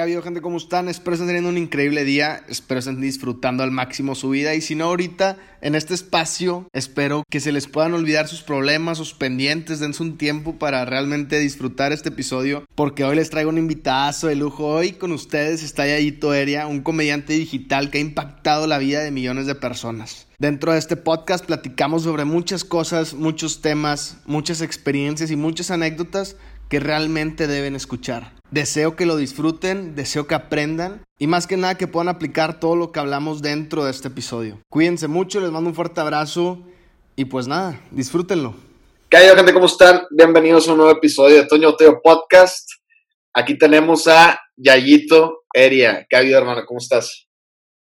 ¿Qué ha habido, gente? ¿Cómo están? Espero estén teniendo un increíble día. Espero estén disfrutando al máximo su vida. Y si no, ahorita, en este espacio, espero que se les puedan olvidar sus problemas, sus pendientes. Dense un tiempo para realmente disfrutar este episodio. Porque hoy les traigo un invitazo de lujo. Hoy con ustedes está Yayito Eria, un comediante digital que ha impactado la vida de millones de personas. Dentro de este podcast platicamos sobre muchas cosas, muchos temas, muchas experiencias y muchas anécdotas que realmente deben escuchar. Deseo que lo disfruten, deseo que aprendan y más que nada que puedan aplicar todo lo que hablamos dentro de este episodio. Cuídense mucho, les mando un fuerte abrazo y pues nada, disfrútenlo. ¿Qué hay, gente? ¿Cómo están? Bienvenidos a un nuevo episodio de Toño Teo Podcast. Aquí tenemos a Yayito Eria. ¿Qué ha habido, hermano? ¿Cómo estás?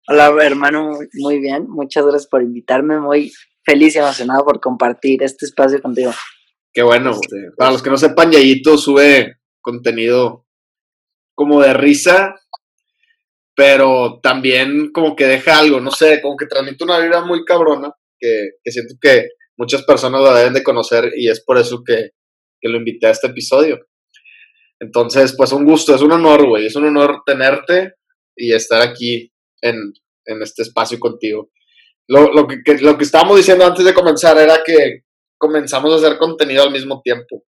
Hola, hermano. Muy bien. Muchas gracias por invitarme. Muy feliz y emocionado por compartir este espacio contigo. Qué bueno. Para los que no sepan, Yayito sube contenido como de risa, pero también como que deja algo, no sé, como que transmite una vida muy cabrona, que, siento que muchas personas lo deben de conocer y es por eso que, lo invité a este episodio. Entonces, pues un gusto, es un honor, güey, es un honor tenerte y estar aquí en, este espacio contigo. Lo, lo, que, lo que estábamos diciendo antes de comenzar era que comenzamos a hacer contenido al mismo tiempo.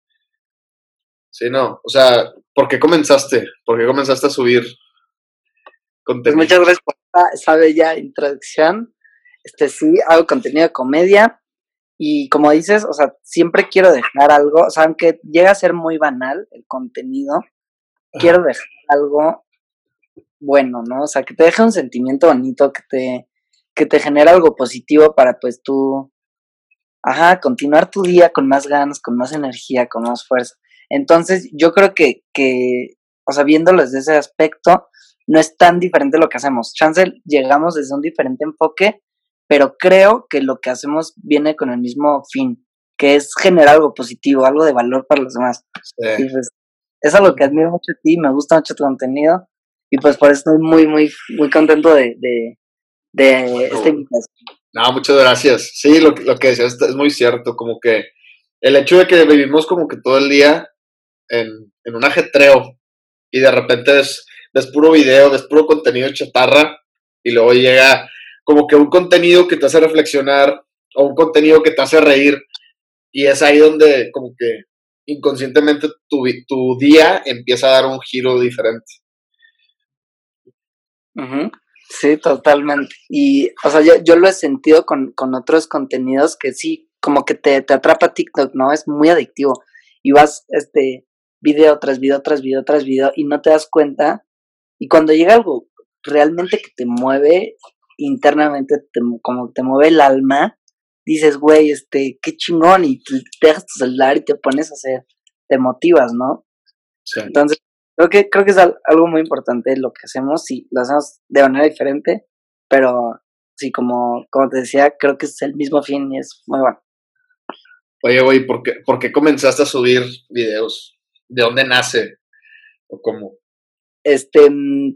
Sí, no, o sea, ¿por qué comenzaste? ¿Por qué comenzaste a subir contenido? Pues muchas gracias por esa bella introducción. Este sí, hago contenido de comedia y como dices, o sea, siempre quiero dejar algo, o sea, aunque llega a ser muy banal el contenido, quiero dejar algo bueno, ¿no? O sea, que te deje un sentimiento bonito, que te, que te genere algo positivo para pues tú, ajá, continuar tu día con más ganas, con más energía, con más fuerza. Entonces, yo creo que, que, o sea, viéndolo desde ese aspecto, no es tan diferente lo que hacemos. Chance llegamos desde un diferente enfoque, pero creo que lo que hacemos viene con el mismo fin, que es generar algo positivo, algo de valor para los demás. Y pues, es algo que admiro mucho de ti, me gusta mucho tu contenido, y pues por eso estoy muy, muy, muy contento de, de, de esta invitación. No, muchas gracias. Sí, lo, lo que decías es muy cierto, como que el hecho de que vivimos como que todo el día en, un ajetreo y de repente ves, puro video, ves puro contenido chatarra y luego llega como que un contenido que te hace reflexionar o un contenido que te hace reír y es ahí donde como que inconscientemente tu, tu día empieza a dar un giro diferente. Sí, totalmente. Y, o sea, yo, lo he sentido con, con, otros contenidos que sí, como que te, te atrapa TikTok, ¿no? Es muy adictivo. Y vas, este, video tras video tras video tras video y no te das cuenta. Y cuando llega algo realmente que te mueve internamente, te, como te mueve el alma, dices, güey, este, qué chingón, y te, dejas tu celular y te pones a hacer, te motivas, ¿no? Entonces, creo que, creo que es algo muy importante lo que hacemos, y lo hacemos de manera diferente, pero sí, como, como te decía, creo que es el mismo fin y es muy bueno. Oye, güey, ¿por qué, ¿por qué comenzaste a subir videos? ¿De dónde nace? ¿O cómo? Este,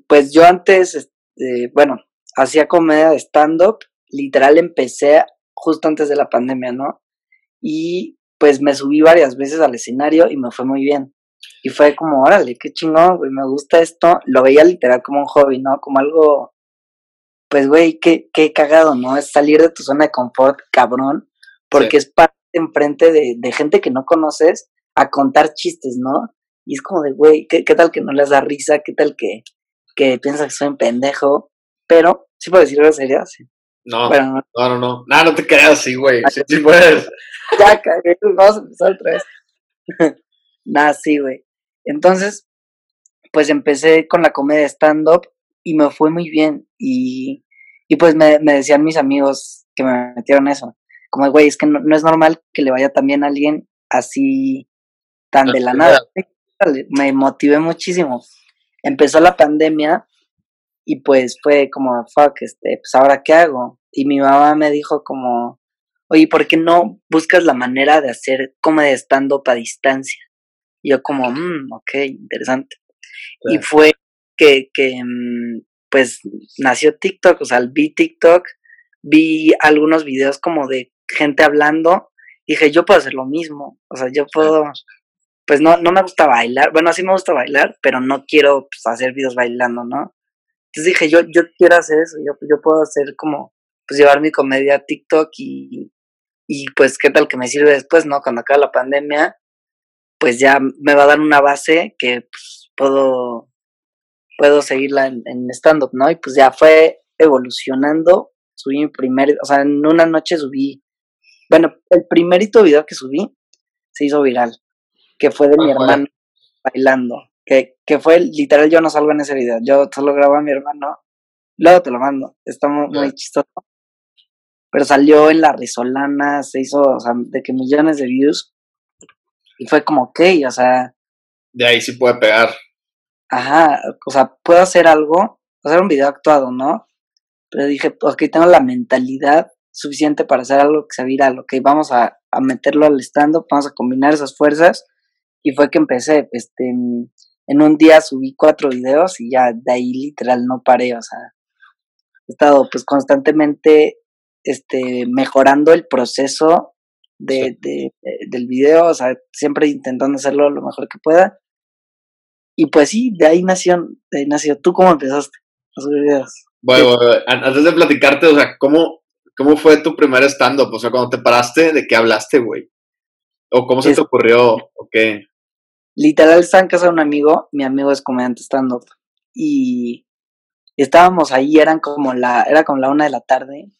pues yo antes, este, bueno, hacía comedia de stand-up, literal empecé justo antes de la pandemia, ¿no? Y pues me subí varias veces al escenario y me fue muy bien. Y fue como, órale, qué chingón, güey, me gusta esto. Lo veía literal como un hobby, ¿no? Como algo, pues, güey, qué, qué cagado, ¿no? Es salir de tu zona de confort, cabrón, porque es parte enfrente de, de gente que no conoces a contar chistes, ¿no? Y es como de, güey, ¿qué, tal que no les da risa? ¿Qué tal que, que piensa que soy un pendejo? Pero, ¿sí puedo decir sería Sí. No, no, no, no, no, no te creas así, güey. Sí, sí, puedes. ya, cagué, vamos a empezar otra vez. Nada, sí, güey. Entonces, pues empecé con la comedia stand-up y me fue muy bien. Y, y pues me, me, decían mis amigos que me metieron eso. Como, güey, es que no, no, es normal que le vaya también a alguien así tan de la nada. Me motivé muchísimo. Empezó la pandemia y pues fue como, fuck, este, pues ahora qué hago. Y mi mamá me dijo como, oye, ¿por qué no buscas la manera de hacer como de stand-up a distancia? Y yo como, mmm, ok, interesante. Y fue que, que, mm, pues, nació TikTok, o sea, vi TikTok, vi algunos videos como de gente hablando, dije, yo puedo hacer lo mismo, o sea, yo puedo pues no, no me gusta bailar. Bueno, sí me gusta bailar, pero no quiero pues, hacer videos bailando, ¿no? Entonces dije, yo, yo quiero hacer eso, yo, yo puedo hacer como, pues llevar mi comedia a TikTok y, y pues qué tal que me sirve después, ¿no? Cuando acabe la pandemia, pues ya me va a dar una base que pues, puedo, puedo seguirla en, en stand-up, ¿no? Y pues ya fue evolucionando, subí mi primer, o sea, en una noche subí, bueno, el primerito video que subí se hizo viral, que fue de mi hermano bailando, que, que fue literal, yo no salgo en ese video, yo solo grabo a mi hermano, luego te lo mando, está muy, chistoso. Pero salió en la risolana, se hizo, o sea, de que millones de views. Y fue como, ok, o sea. De ahí sí puede pegar. Ajá, o sea, puedo hacer algo, hacer un video actuado, ¿no? Pero dije, pues aquí tengo la mentalidad suficiente para hacer algo que sea viral, ok, vamos a, a meterlo al stand-up, vamos a combinar esas fuerzas. Y fue que empecé, este, en, un día subí cuatro videos y ya de ahí literal no paré, o sea, he estado pues constantemente este, mejorando el proceso de, de, del video, o sea, siempre intentando hacerlo lo mejor que pueda. Y pues sí, de ahí nació, de ahí nació. ¿Tú cómo empezaste a subir videos? Bueno, antes de platicarte, o sea, ¿cómo, cómo fue tu primer stand-up? O sea, cuando te paraste, ¿de qué hablaste, güey? ¿O cómo se te ocurrió? ¿O qué? Literal, estaba en casa de un amigo, mi amigo es comediante stand-up, y estábamos ahí, eran como la, era como la una de la tarde,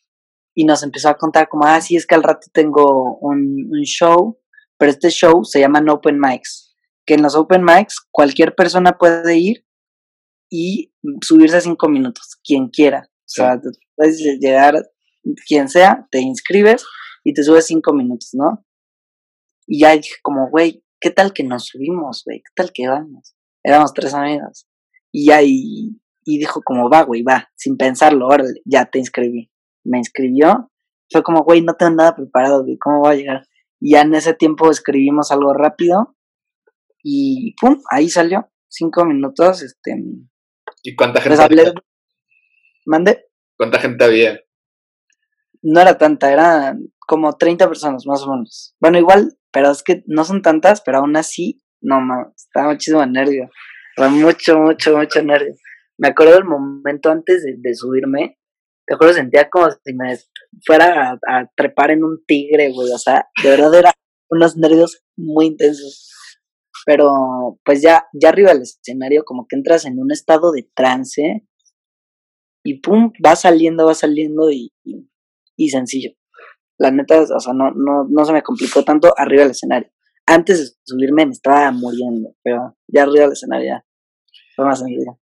y nos empezó a contar como, ah, sí, es que al rato tengo un, un show, pero este show se llama Open Mics, que en los Open Mics cualquier persona puede ir y subirse a cinco minutos, quien quiera. O sea, puedes llegar, quien sea, te inscribes y te subes cinco minutos, ¿no? Y ya dije como, güey, ¿qué tal que nos subimos, güey? ¿Qué tal que vamos? Éramos tres amigos. Y ya, y, dijo como, va, güey, va, sin pensarlo, órale, ya te inscribí. Me inscribió. Fue como, güey, no tengo nada preparado, güey, ¿cómo voy a llegar? Y ya en ese tiempo escribimos algo rápido y pum, ahí salió. Cinco minutos, este, ¿Y cuánta gente había? ¿Mande? ¿Cuánta gente había? No era tanta, eran como 30 personas más o menos. Bueno, igual, pero es que no son tantas, pero aún así, no mames, estaba muchísimo nervio. mucho, mucho, mucho nervio. Me acuerdo del momento antes de, subirme, te acuerdo, sentía como si me fuera a, trepar en un tigre, güey. O sea, de verdad era unos nervios muy intensos pero pues ya, ya arriba del escenario como que entras en un estado de trance y pum, va saliendo, va saliendo y, y, sencillo. La neta, o sea, no, no, no se me complicó tanto arriba del escenario. Antes de subirme me estaba muriendo, pero ya arriba del escenario ya fue más sencillo.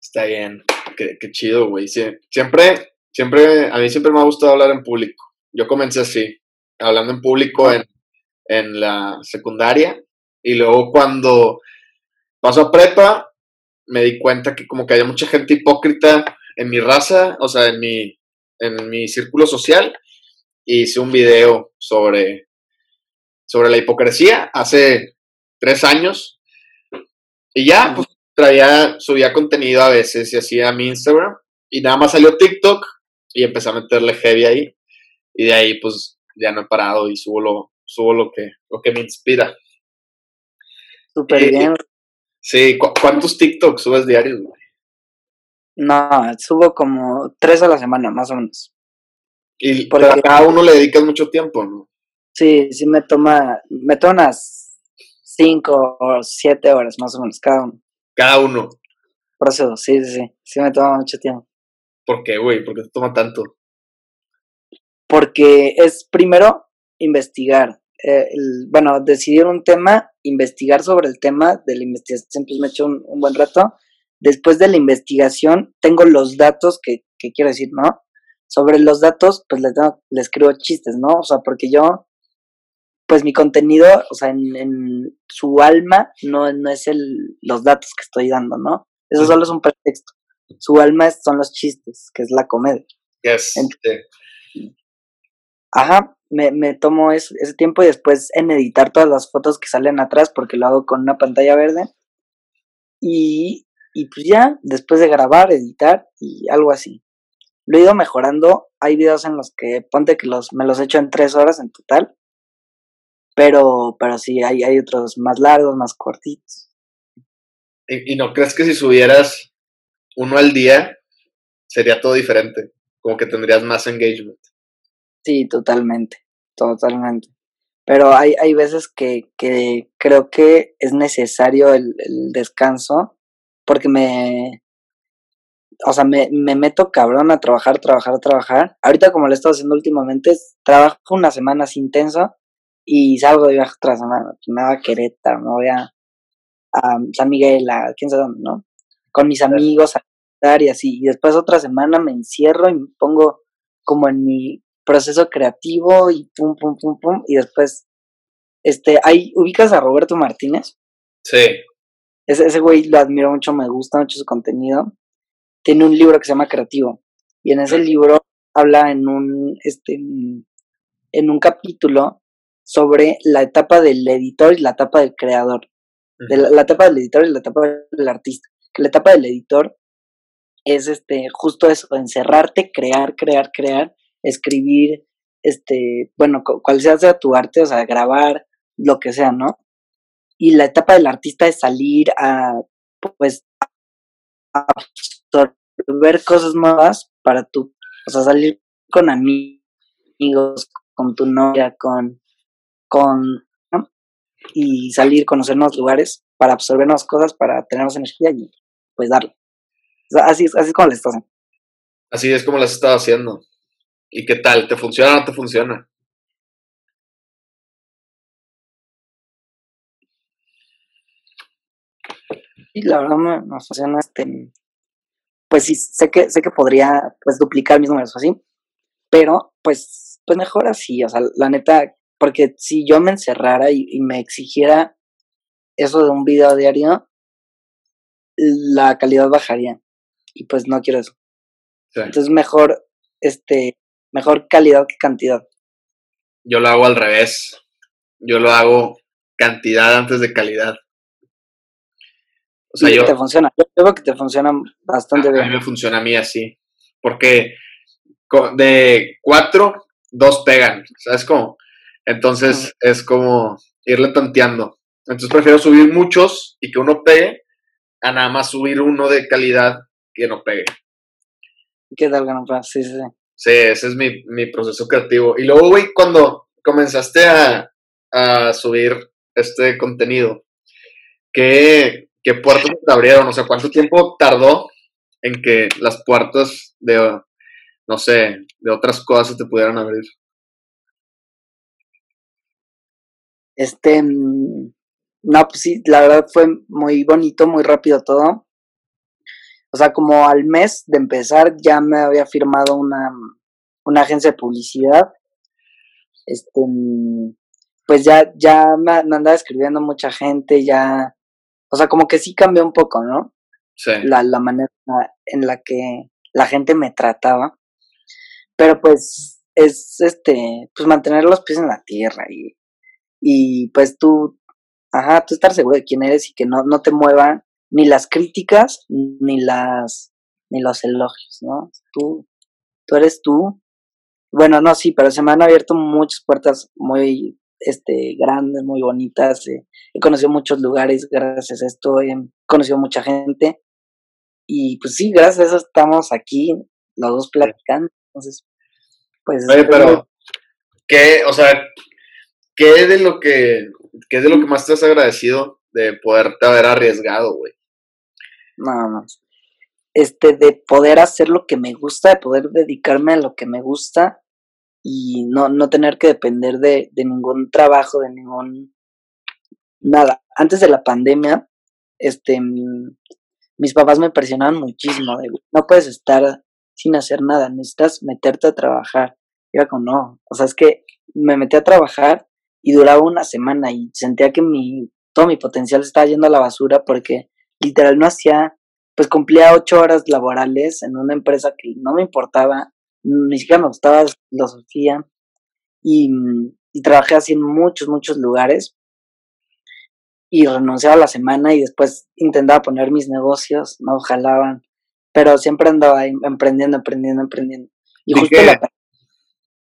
Está bien, qué, qué chido, güey. siempre, siempre, a mí siempre me ha gustado hablar en público. Yo comencé así, hablando en público en, en la secundaria y luego cuando paso a prepa, me di cuenta que como que había mucha gente hipócrita en mi raza, o sea, en mi, en mi círculo social. hice un video sobre, sobre la hipocresía hace tres años. Y ya, pues traía, subía contenido a veces y hacía mi Instagram. Y nada más salió TikTok y empecé a meterle heavy ahí. Y de ahí, pues, ya no he parado y subo lo, subo lo que, lo que me inspira. Súper eh, bien. Sí, ¿cuántos TikToks subes diarios, güey? No, subo como tres a la semana, más o menos. Y Porque, a cada uno le dedicas mucho tiempo, ¿no? Sí, sí me toma, me toma unas cinco o siete horas más o menos cada uno. Cada uno. Proceso, sí, sí, sí, sí me toma mucho tiempo. ¿Por qué, güey? ¿Por qué te toma tanto? Porque es primero investigar, eh, bueno, decidir un tema, investigar sobre el tema de la investigación, pues me he hecho un, buen rato. Después de la investigación, tengo los datos que, quiero decir, ¿no? Sobre los datos, pues les, escribo chistes, ¿no? O sea, porque yo, pues mi contenido, o sea, en, su alma no, no es el, los datos que estoy dando, ¿no? Eso solo es un pretexto. Su alma son los chistes, que es la comedia. Yes. ajá, me, me tomo ese, tiempo y después en editar todas las fotos que salen atrás porque lo hago con una pantalla verde. Y, y pues ya, después de grabar, editar y algo así. Lo he ido mejorando. Hay videos en los que ponte que los, me los he hecho en tres horas en total. pero, pero sí, hay, hay otros más largos, más cortitos. ¿Y, no crees que si subieras uno al día sería todo diferente? Como que tendrías más engagement. Sí, totalmente, totalmente. Pero hay, hay veces que, que creo que es necesario el, descanso porque me, o sea, me, me, meto cabrón a trabajar, trabajar, trabajar. Ahorita como lo he estado haciendo últimamente, trabajo unas semanas intenso y salgo de viaje otra semana. Me voy a Querétaro, me voy a, a San Miguel, a quién sabe dónde, ¿no? Con mis amigos a y así. Y después otra semana me encierro y me pongo como en mi proceso creativo y pum, pum, pum, pum. Y después, este, hay, ¿ubicas a Roberto Martínez? Sí. Ese, ese güey lo admiro mucho, me gusta mucho su contenido. Tiene un libro que se llama Creativo. Y en ese libro habla en un, este, en un capítulo sobre la etapa del editor y la etapa del creador. De la, etapa del editor y la etapa del artista. Que la etapa del editor es este, justo eso, encerrarte, crear, crear, crear, escribir, este, bueno, cual sea, sea tu arte, o sea, grabar, lo que sea, ¿no? Y la etapa del artista es salir a, pues, a absorber cosas nuevas para tu, o sea, salir con amigos, con tu novia, con con y salir, conocer nuevos lugares para absorber nuevas cosas, para tener más energía y pues darle. así, es, así es como le estás haciendo. Así es como las estado haciendo. ¿Y qué tal? ¿Te funciona o no te funciona? Y la verdad me, funciona este pues sí sé que sé que podría pues duplicar mis números así pero pues pues mejor así o sea la neta porque si yo me encerrara y, me exigiera eso de un video diario, la calidad bajaría. Y pues no quiero eso. Entonces mejor, este, mejor calidad que cantidad. Yo lo hago al revés. Yo lo hago cantidad antes de calidad. O sea, yo. Te funciona. Yo creo que te funciona bastante bien. A mí me funciona a mí así. Porque de cuatro, dos pegan. ¿Sabes cómo? Entonces es como irle tanteando. Entonces prefiero subir muchos y que uno pegue a nada más subir uno de calidad que no pegue. ¿Qué tal, Sí, sí, sí. Sí, ese es mi, mi proceso creativo. Y luego, güey, cuando comenzaste a, a subir este contenido, ¿qué, ¿qué puertas te abrieron? O sea, ¿cuánto tiempo tardó en que las puertas de, no sé, de otras cosas te pudieran abrir? Este, mm, no, pues sí, la verdad fue muy bonito, muy rápido todo. O sea, como al mes de empezar ya me había firmado una, una agencia de publicidad. Este, pues ya, ya me, andaba escribiendo mucha gente, ya, o sea, como que sí cambió un poco, ¿no? Sí. La, la manera en la que la gente me trataba. Pero pues es este, pues mantener los pies en la tierra y y pues tú, ajá, tú estar seguro de quién eres y que no, no te muevan ni las críticas ni las ni los elogios, ¿no? Tú, tú eres tú. Bueno, no, sí, pero se me han abierto muchas puertas muy este, grandes, muy bonitas. Eh, he conocido muchos lugares gracias a esto, he conocido mucha gente. Y pues sí, gracias a eso estamos aquí, los dos platicando. Entonces, pues. Oye, pero, ¿qué? O sea, ¿qué de lo que, qué es de lo que más te has agradecido de poderte haber arriesgado, güey? Nada más. Este, de poder hacer lo que me gusta, de poder dedicarme a lo que me gusta y no, no tener que depender de, de ningún trabajo, de ningún nada. Antes de la pandemia, este, mis papás me presionaban muchísimo. De, no puedes estar sin hacer nada, necesitas meterte a trabajar. Y era como, no, o sea, es que me metí a trabajar y duraba una semana y sentía que mi, todo mi potencial estaba yendo a la basura porque literal no hacía, pues cumplía ocho horas laborales en una empresa que no me importaba, ni siquiera me gustaba la filosofía y, y trabajé así en muchos, muchos lugares y renunciaba a la semana y después intentaba poner mis negocios, no jalaban, pero siempre andaba emprendiendo, emprendiendo, emprendiendo. Y vi, que,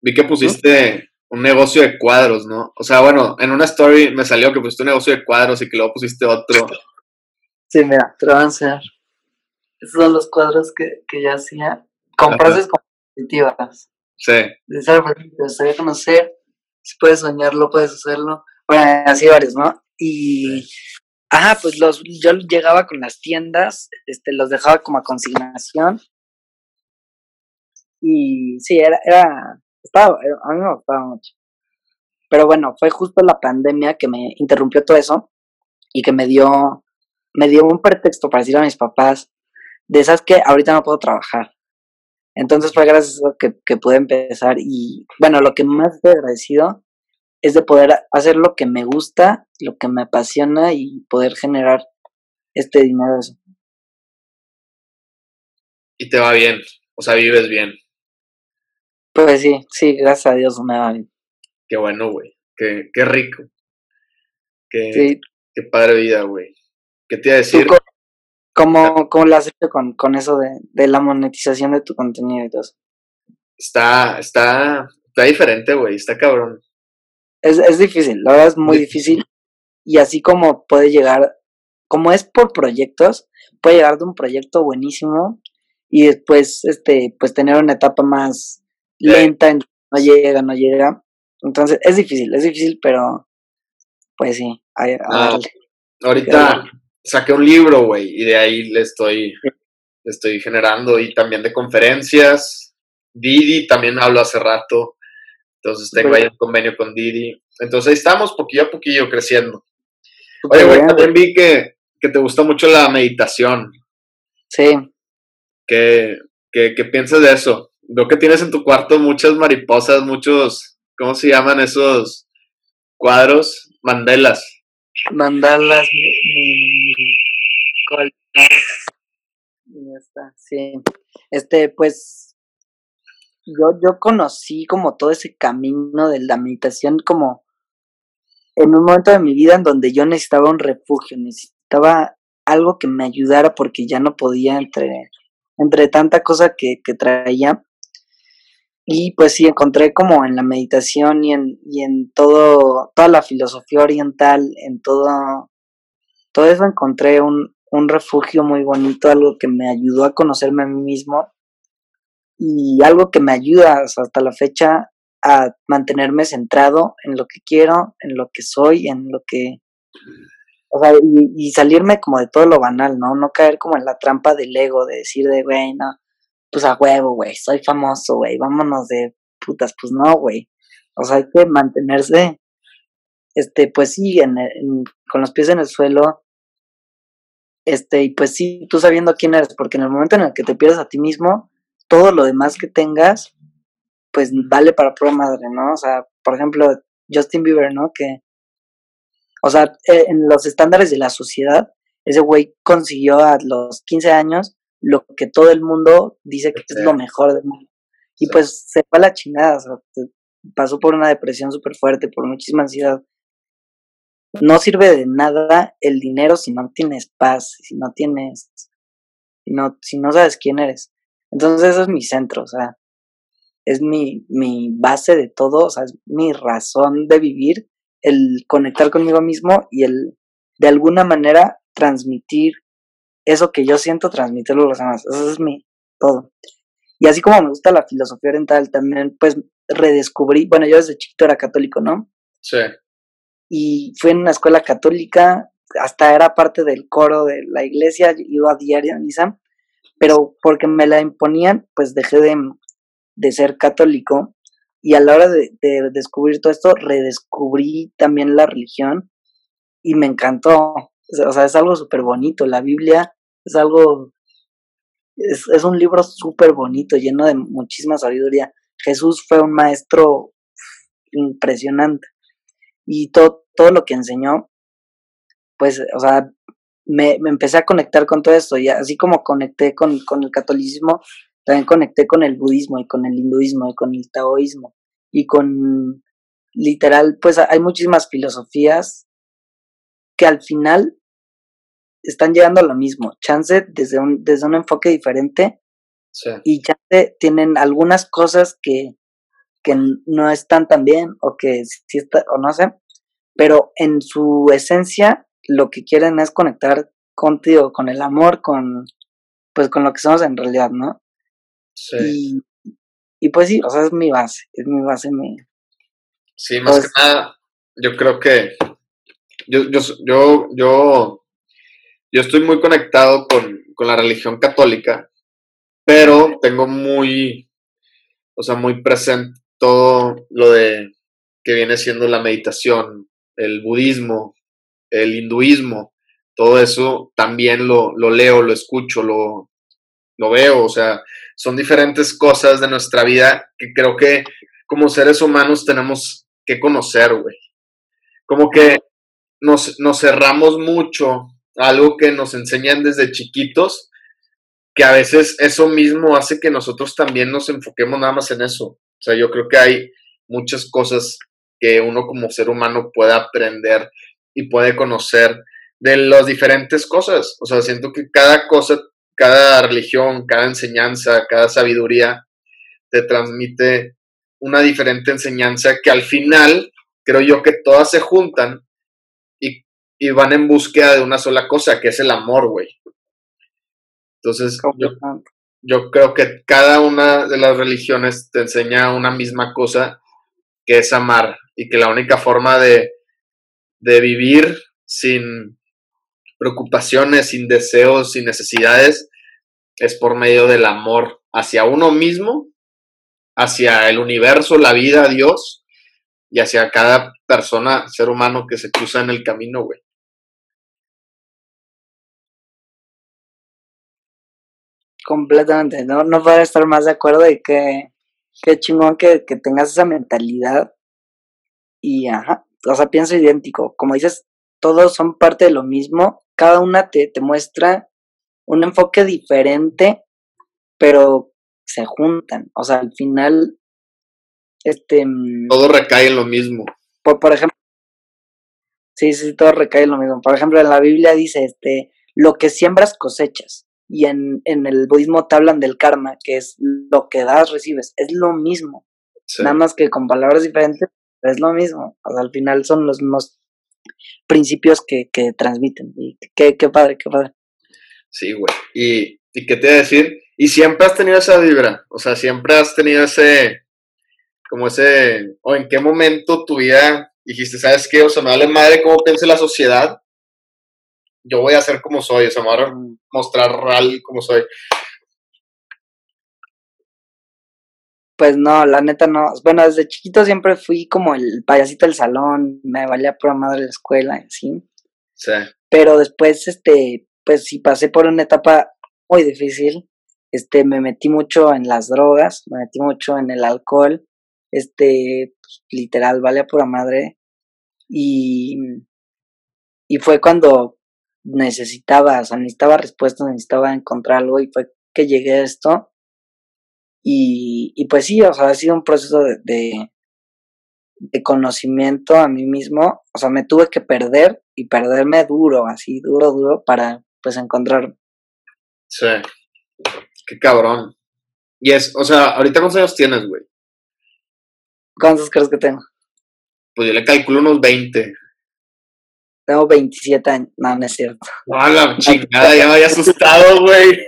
vi que pusiste un negocio de cuadros, ¿no? O sea, bueno, en una story me salió que pusiste un negocio de cuadros y que luego pusiste otro. Sí, mira, te lo a enseñar. Esos son los cuadros que, que yo hacía con frases competitivas. Sí. De ser, te gustaría conocer, si puedes soñarlo, puedes hacerlo. Bueno, así varios, ¿no? Y, ajá, pues los, yo llegaba con las tiendas, este, los dejaba como a consignación. Y sí, era, era estaba, eh, a mí me gustaba mucho. Pero bueno, fue justo la pandemia que me interrumpió todo eso y que me dio, me dio un pretexto para decir a mis papás, de esas que ahorita no puedo trabajar. Entonces fue gracias a eso que, que pude empezar y bueno, lo que más estoy agradecido es de poder hacer lo que me gusta, lo que me apasiona y poder generar este dinero. Y te va bien, o sea, vives bien. Pues sí, sí, gracias a Dios me va bien. Qué bueno, güey. Qué, qué rico. Qué, qué padre vida, güey. ¿Qué te iba a decir? ¿Cómo, cómo lo has hecho con, con eso de, de, la monetización de tu contenido y todo eso? Está, está, está diferente, güey. Está cabrón. Es, es difícil, la verdad es muy difícil. Y así como puede llegar, como es por proyectos, puede llegar de un proyecto buenísimo y después, este, pues tener una etapa más lenta, no llega, no llega. Entonces, es difícil, es difícil, pero pues sí. Ah, ahorita saqué un libro, güey, y de ahí le estoy, estoy generando, y también de conferencias. Didi también hablo hace rato, entonces tengo ahí un convenio con Didi. Entonces ahí estamos, poquillo a poquillo, creciendo. Oye, güey, también vi que, que te gusta mucho la meditación. Sí. ¿Qué, qué, qué piensas de eso? Veo que tienes en tu cuarto muchas mariposas, muchos, ¿cómo se llaman esos cuadros? Mandelas. Mandalas, ya está, sí. Este, pues, yo, yo conocí como todo ese camino de la meditación como en un momento de mi vida en donde yo necesitaba un refugio, necesitaba algo que me ayudara porque ya no podía entre, entre tanta cosa que, que traía. Y pues sí, encontré como en la meditación y en, y en todo, toda la filosofía oriental, en todo, todo eso encontré un, un refugio muy bonito, algo que me ayudó a conocerme a mí mismo y algo que me ayuda hasta la fecha a mantenerme centrado en lo que quiero, en lo que soy, en lo que... O sea, y, salirme como de todo lo banal, ¿no? No caer como en la trampa del ego, de decir de, güey, no, pues a huevo, güey, soy famoso, güey, vámonos de putas, pues no, güey. O sea, hay que mantenerse, este, pues sí, en, con los pies en el suelo, este, y pues sí, tú sabiendo quién eres, porque en el momento en el que te pierdes a ti mismo, todo lo demás que tengas, pues vale para prueba madre, ¿no? O sea, por ejemplo, Justin Bieber, ¿no? Que, o sea, e, en los estándares de la sociedad, ese güey consiguió a los 15 años lo que todo el mundo dice que es lo mejor del mundo. Y pues se fue a la chingada, pasó por una depresión súper fuerte, por muchísima ansiedad. No sirve de nada el dinero si no tienes paz, si no tienes, si no, si no sabes quién eres. Entonces eso es mi centro, o sea, es mi, mi base de todo, o sea, es mi razón de vivir, el conectar conmigo mismo y el de alguna manera transmitir eso que yo siento, transmitirlo a los demás. Eso es mi todo. Y así como me gusta la filosofía oriental, también pues redescubrí, bueno, yo desde chiquito era católico, ¿no? Sí. Y fui en una escuela católica, hasta era parte del coro de la iglesia, iba a diario a misa, pero porque me la imponían, pues dejé de, de ser católico y a la hora de, de, descubrir todo esto, redescubrí también la religión y me encantó. O sea, es algo súper bonito. La Biblia es algo, es, es un libro súper bonito, lleno de muchísima sabiduría. Jesús fue un maestro impresionante. Y todo, todo lo que enseñó, pues, o sea, me, me empecé a conectar con todo esto. Y así como conecté con, con el catolicismo, también conecté con el budismo y con el hinduismo y con el taoísmo y con literal, pues hay muchísimas filosofías que al final están llegando a lo mismo. Chance desde un, desde un enfoque diferente. Y Chance tienen algunas cosas que, que no están tan bien o que sí está, o no sé, pero en su esencia lo que quieren es conectar contigo, con el amor, con pues con lo que somos en realidad, ¿no? Sí. Y, pues sí, o sea, es mi base, es mi base, mi... Sí, más que nada, yo creo que yo, yo, yo, yo, yo estoy muy conectado con, con la religión católica, pero tengo muy, o sea, muy presente todo lo de que viene siendo la meditación, el budismo, el hinduismo, todo eso también lo, lo leo, lo escucho, lo, lo veo, o sea, son diferentes cosas de nuestra vida que creo que como seres humanos tenemos que conocer, güey. Como que nos, nos cerramos mucho algo que nos enseñan desde chiquitos, que a veces eso mismo hace que nosotros también nos enfoquemos nada más en eso. O sea, yo creo que hay muchas cosas que uno como ser humano puede aprender y puede conocer de las diferentes cosas. O sea, siento que cada cosa, cada religión, cada enseñanza, cada sabiduría te transmite una diferente enseñanza que al final creo yo que todas se juntan y, van en búsqueda de una sola cosa, que es el amor, güey. Entonces, yo, yo creo que cada una de las religiones te enseña una misma cosa, que es amar, y que la única forma de, de vivir sin preocupaciones, sin deseos, sin necesidades, es por medio del amor hacia uno mismo, hacia el universo, la vida, Dios, y hacia cada persona, ser humano que se cruza en el camino, güey. Completamente, no, no puedo estar más de acuerdo y que qué chingón que, que tengas esa mentalidad. Y ajá, o sea, pienso idéntico. Como dices, todos son parte de lo mismo cada una te, te muestra un enfoque diferente, pero se juntan. O sea, al final, este... Mm, todo recae en lo mismo. Por, por ejemplo, sí, sí, todo recae en lo mismo. Por ejemplo, en la Biblia dice, este, lo que siembras cosechas. Y en, en el budismo te hablan del karma, que es lo que das, recibes. Es lo mismo. Nada más que con palabras diferentes, es lo mismo. O sea, al final son los mismos principios que, que transmiten. Y qué, qué padre, qué padre. Sí, güey. Y, y qué te voy a decir, y siempre has tenido esa vibra, o sea, siempre has tenido ese, como ese, o en qué momento tu vida dijiste, ¿sabes qué? O sea, me vale madre cómo piense la sociedad, yo voy a ser como soy, o sea, me voy a mm. mostrar real como soy. Pues no, la neta no. Bueno, desde chiquito siempre fui como el payasito del salón, me valía por madre la escuela, así. Sí. Pero después, este, pues sí pasé por una etapa muy difícil. Este, me metí mucho en las drogas, me metí mucho en el alcohol. Este, pues, literal, valía pura madre. Y, y fue cuando necesitaba, o sea, necesitaba respuestas, necesitaba encontrar algo y fue que llegué a esto y, y pues sí, o sea, ha sido un proceso de, de, conocimiento a mí mismo. O sea, me tuve que perder y perderme duro, así, duro, duro, para pues encontrar. Sí. Qué cabrón. Y es, o sea, ahorita cuántos años tienes, güey. ¿Cuántos crees que tengo? Pues yo le calculo unos 20. Tengo 27 años. No, no es cierto. No, la chingada, ya me había asustado, güey.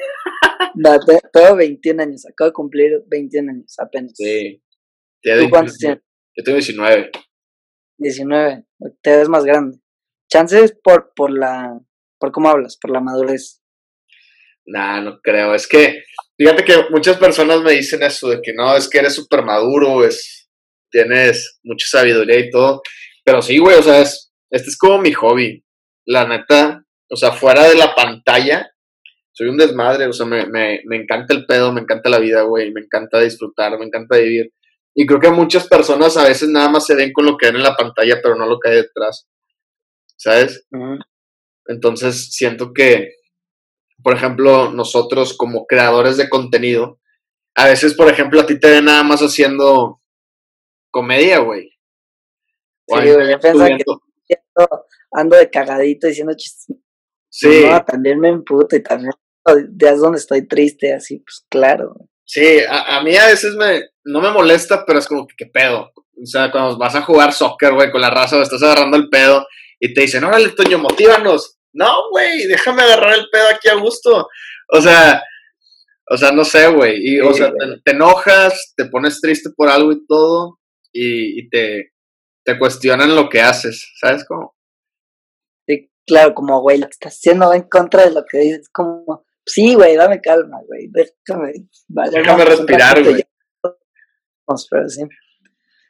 No, tengo 21 años, acabo de cumplir 21 años apenas. Sí. ¿Tú cuántos tienes? Yo tengo 19. 19, te ves más grande. Chances por, por la, por cómo hablas, por la madurez. Nah, no creo. Es que, fíjate que muchas personas me dicen eso, de que no, es que eres súper maduro, es, tienes mucha sabiduría y todo. Pero sí, güey, o sea, es, este es como mi hobby. La neta, o sea, fuera de la pantalla, soy un desmadre, o sea, me, me, me encanta el pedo, me encanta la vida, güey, me encanta disfrutar, me encanta vivir. Y creo que muchas personas a veces nada más se ven con lo que ven en la pantalla, pero no lo que hay detrás. ¿Sabes? Entonces siento que, por ejemplo, nosotros como creadores de contenido, a veces, por ejemplo, a ti te ven nada más haciendo comedia, güey. Sí, güey, yo pensaba que ando de cagadito diciendo chistes Sí. también me emputo y también días donde estoy triste, así, pues claro. Sí, a, a, mí a veces me, no me molesta, pero es como que qué pedo. O sea, cuando vas a jugar soccer, güey, con la raza, o estás agarrando el pedo y te dicen, órale, Toño, motívanos. No, güey, déjame agarrar el pedo aquí a gusto. O sea, o sea, no sé, güey. Y, o sea, te, enojas, te pones triste por algo y todo, y, y te, te cuestionan lo que haces, ¿sabes cómo? Sí, claro, como, güey, lo que estás haciendo va en contra de lo que dices, como, sí, güey, dame calma, güey, déjame, déjame respirar, güey. Pero sí.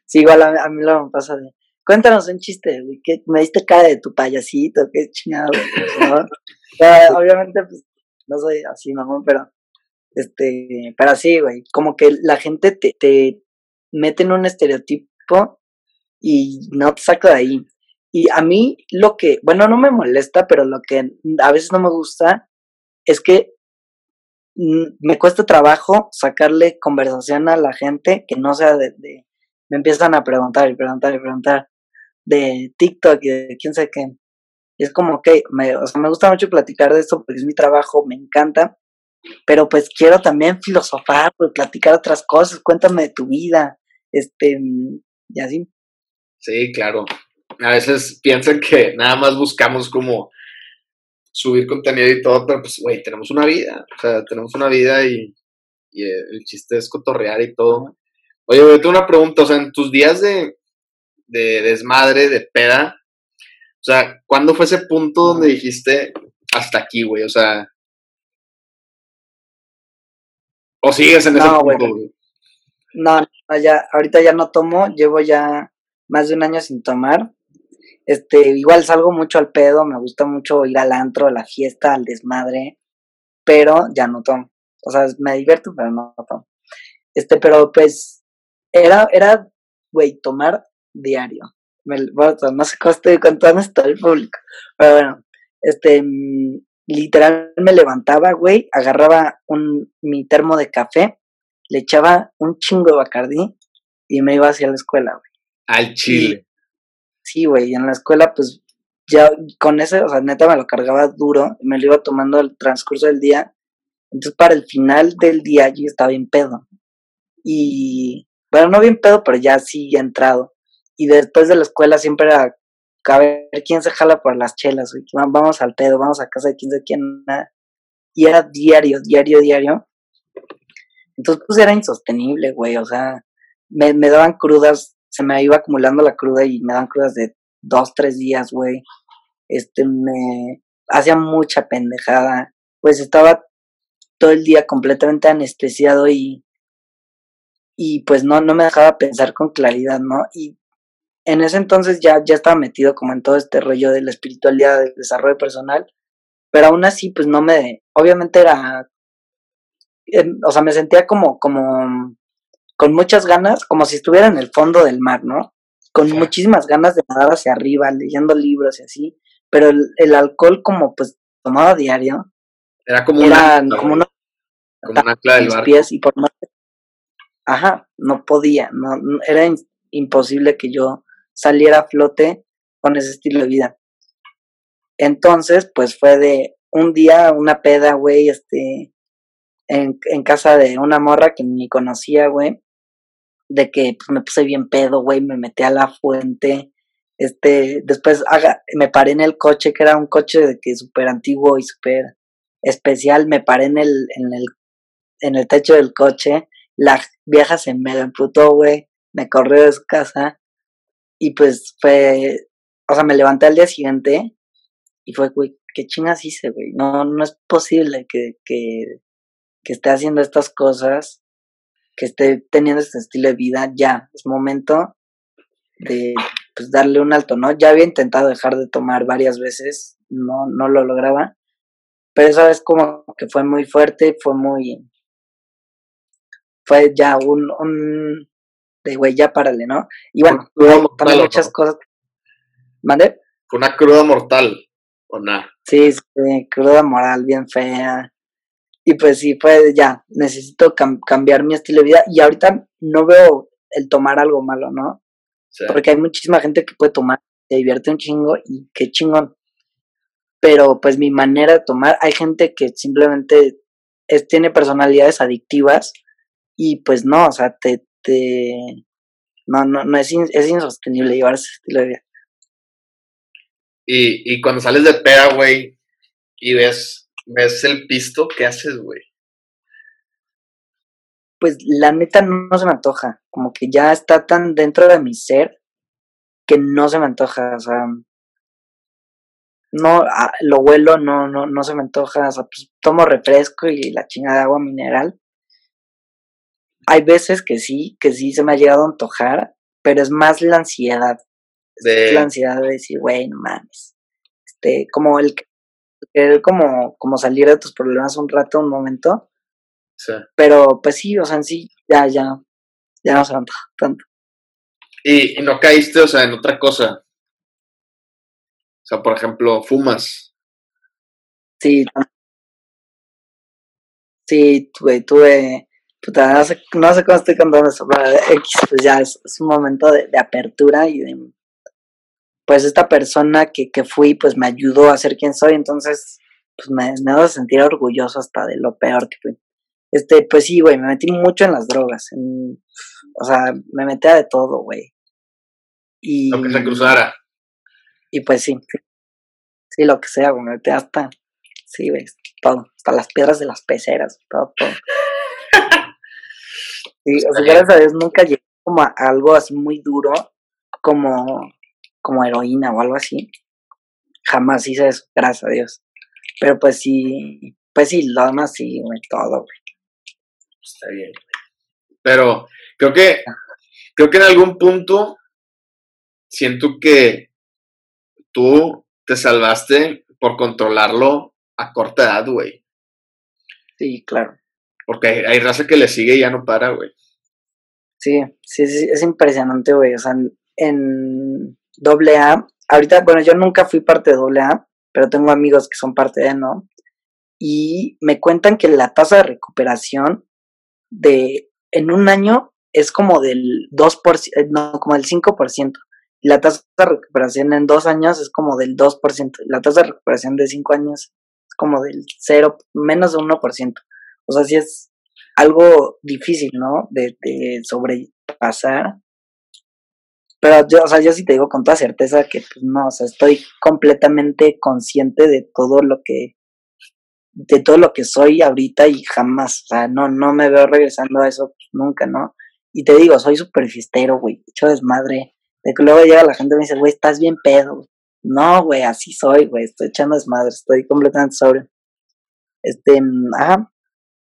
sí, igual a, mí lo me pasa de, cuéntanos un chiste, güey, que me diste cara de tu payasito, qué chingado, ¿no? obviamente, pues, no soy así, mamón, pero, este, pero sí, güey, como que la gente te, te mete en un estereotipo y no te saco de ahí. Y a mí lo que, bueno, no me molesta, pero lo que a veces no me gusta es que me cuesta trabajo sacarle conversación a la gente que no sea de, me empiezan a preguntar y preguntar y preguntar de TikTok y de quién sé qué. Y es como que, me, o sea, me gusta mucho platicar de esto porque es mi trabajo, me encanta, pero pues quiero también filosofar, pues platicar otras cosas, cuéntame de tu vida, este, y así. Sí, claro. A veces piensan que nada más buscamos como subir contenido y todo, pero pues, güey, tenemos una vida. O sea, tenemos una vida y, y el chiste es cotorrear y todo. Oye, yo tengo una pregunta. O sea, en tus días de, de desmadre, de peda, o sea, ¿cuándo fue ese punto donde dijiste hasta aquí, güey? O sea. ¿O sigues en ese punto, güey? No, ya, ahorita ya no tomo, llevo ya más de un año sin tomar. Este, igual salgo mucho al pedo, me gusta mucho ir al antro, a la fiesta, al desmadre, pero ya no tomo. O sea, me divierto, pero no tomo. Este, pero pues, era, era, güey, tomar diario. Me, bueno, no sé cómo estoy contando esto al público. Pero bueno, este, literal me levantaba, güey, agarraba un, mi termo de café, le echaba un chingo de bacardí y me iba hacia la escuela, güey. Al chile. sí, güey, en la escuela, pues ya con ese, o sea, neta me lo cargaba duro, me lo iba tomando el transcurso del día. Entonces, para el final del día, yo estaba bien pedo. Y, bueno, no bien pedo, pero ya sí entrado. Y después de la escuela siempre era a ver quién se jala por las chelas, güey. Vamos al pedo, vamos a casa de quién se quién, nada. Y era diario, diario, diario. Entonces, pues era insostenible, güey. O sea, me, me daban crudas se me iba acumulando la cruda y me dan crudas de dos, tres días, güey. Este, me hacía mucha pendejada. Pues estaba todo el día completamente anestesiado y, y pues no, no me dejaba pensar con claridad, ¿no? Y en ese entonces ya, ya estaba metido como en todo este rollo de la espiritualidad, del desarrollo personal, pero aún así, pues no me, obviamente era, o sea, me sentía como, como con muchas ganas, como si estuviera en el fondo del mar, ¿no? Con muchísimas ganas de nadar hacia arriba, leyendo libros y así, pero el, alcohol como pues tomado diario, era como una, como una, como una del barco. Pies y por más, ajá, no podía, no, era imposible que yo saliera a flote con ese estilo de vida. Entonces, pues fue de un día, una peda, güey, este, en, en casa de una morra que ni conocía, güey, de que pues, me puse bien pedo, güey, me metí a la fuente, este, después haga, me paré en el coche, que era un coche de que súper antiguo y súper especial, me paré en el, en el, en el techo del coche, la vieja se me emputó, güey, me corrió de su casa, y pues fue, o sea, me levanté al día siguiente, y fue, güey, qué chingas hice, güey, no, no es posible que, que que esté haciendo estas cosas, que esté teniendo este estilo de vida, ya, es momento de pues, darle un alto, ¿no? Ya había intentado dejar de tomar varias veces, no, no lo lograba, pero esa vez como que fue muy fuerte, fue muy, fue ya un, un de güey, ya párale, ¿no? Y bueno, también muchas cosas. ¿Mande? Fue una cruda mortal, ¿o nada? Sí, sí, cruda moral, bien fea. Y pues sí, fue ya, necesito cambiar mi estilo de vida. Y ahorita no veo el tomar algo malo, ¿no? Porque hay muchísima gente que puede tomar, se divierte un chingo y qué chingón. Pero pues mi manera de tomar, hay gente que simplemente es, tiene personalidades adictivas Y pues no, o sea, te, te, no, no, no es, es insostenible llevar ese estilo de vida. Y, y cuando sales de peda, güey, y ves, ves el pisto, ¿qué haces, güey? Pues la neta no se me antoja, como que ya está tan dentro de mi ser que no se me antoja, o sea, no, ah, lo huelo, no, no, no se me antoja, o sea, pues tomo refresco y la chingada de agua mineral. Hay veces que sí, que sí se me ha llegado a antojar, pero es más la ansiedad. Es la ansiedad de decir, güey, no mames. Este, como el querer como, como salir de tus problemas un rato, un momento. Sí. Pero pues sí, o sea, en sí, ya, ya, ya no se antoja tanto. Y, y no caíste, o sea, en otra cosa. O sea, por ejemplo, fumas. Sí. Sí, tuve, tuve, puta, no sé, no sé cómo estoy contando eso, pero X, pues ya es, un momento de, apertura y de, pues esta persona que, que fui, pues me ayudó a ser quien soy, entonces, pues me, me hago sentir orgulloso hasta de lo peor que fui. Este, pues sí, güey, me metí mucho en las drogas, en, o sea, me metía de todo, güey. Y, lo que se cruzara. Y pues sí, sí, lo que sea, güey, me hasta, sí, ves, todo, hasta las piedras de las peceras, todo, todo. Sí, o sea, gracias a Dios nunca llegué como a algo así muy duro, como, como heroína o algo así. Jamás hice eso, gracias a Dios. Pero pues sí, pues sí, lo demás sí, güey, todo, güey. Está bien, Pero creo que, creo que en algún punto siento que tú te salvaste por controlarlo a corta edad, güey. Sí, claro. Porque hay, raza que le sigue y ya no para, güey. Sí, sí, sí, es impresionante, güey. O sea, en doble A, ahorita, bueno, yo nunca fui parte de doble A, pero tengo amigos que son parte de, ¿no? Y me cuentan que la tasa de recuperación de en un año es como del 2%, eh, no, como del 5% la tasa de recuperación en dos años es como del 2%, la tasa de recuperación de cinco años es como del 0, menos de 1%. O sea, sí es algo difícil, ¿no? De sobrepasar. Pero yo, o sea, yo sí te digo con toda certeza que pues no, o sea, estoy completamente consciente de todo lo que, de todo lo que soy ahorita y jamás, o sea, no, no me veo regresando a eso pues, nunca, ¿no? Y te digo, soy súper fistero, güey, hecho desmadre, de que luego llega la gente y me dice, güey, estás bien pedo. No, güey, así soy, güey, estoy echando desmadre, estoy completamente sobrio. Este, ajá.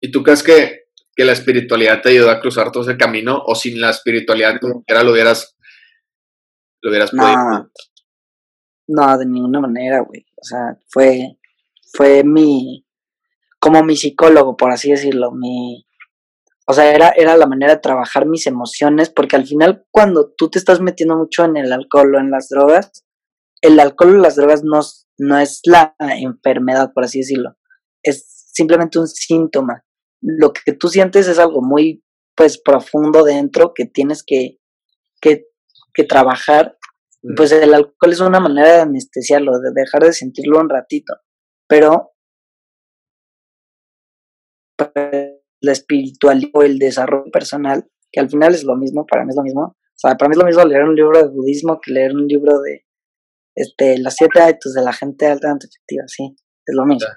¿Y tú crees que, que la espiritualidad te ayudó a cruzar todo ese camino o sin la espiritualidad como era lo hubieras, lo hubieras no, podido? No, de ninguna manera, güey. O sea, fue, fue mi, como mi psicólogo, por así decirlo, mi, o sea, era, era la manera de trabajar mis emociones, porque al final cuando tú te estás metiendo mucho en el alcohol o en las drogas, el alcohol o las drogas no, no es la enfermedad, por así decirlo, es simplemente un síntoma. Lo que tú sientes es algo muy, pues, profundo dentro que tienes que, que, que trabajar. Mm. Pues el alcohol es una manera de anestesiarlo, de dejar de sentirlo un ratito. Pero la espiritualidad o el desarrollo personal, que al final es lo mismo, para mí es lo mismo. O sea, para mí es lo mismo leer un libro de budismo que leer un libro de este, las siete hábitos de la gente altamente efectiva, sí, es lo mismo.